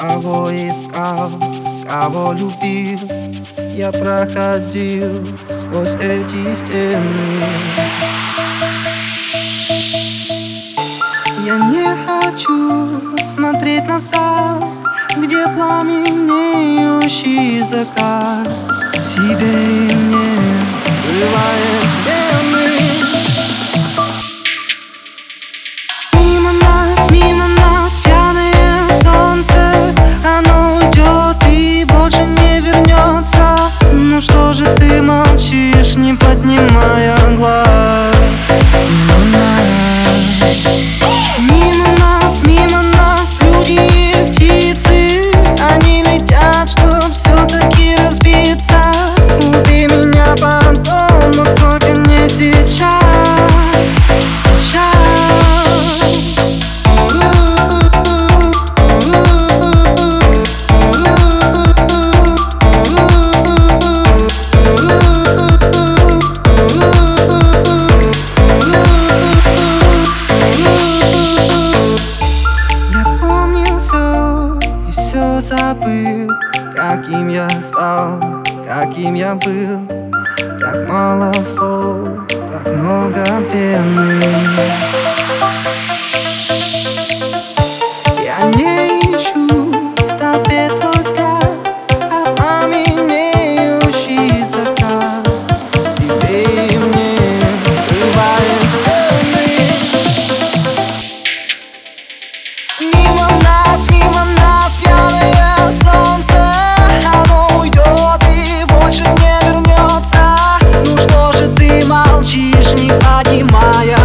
Кого искал, кого любил. Я проходил сквозь эти стены. Я не хочу смотреть назад Где пламенеющий закат. Себе и мне скрывает вены Стал, каким я был. Так мало слов, так много пены de Maia.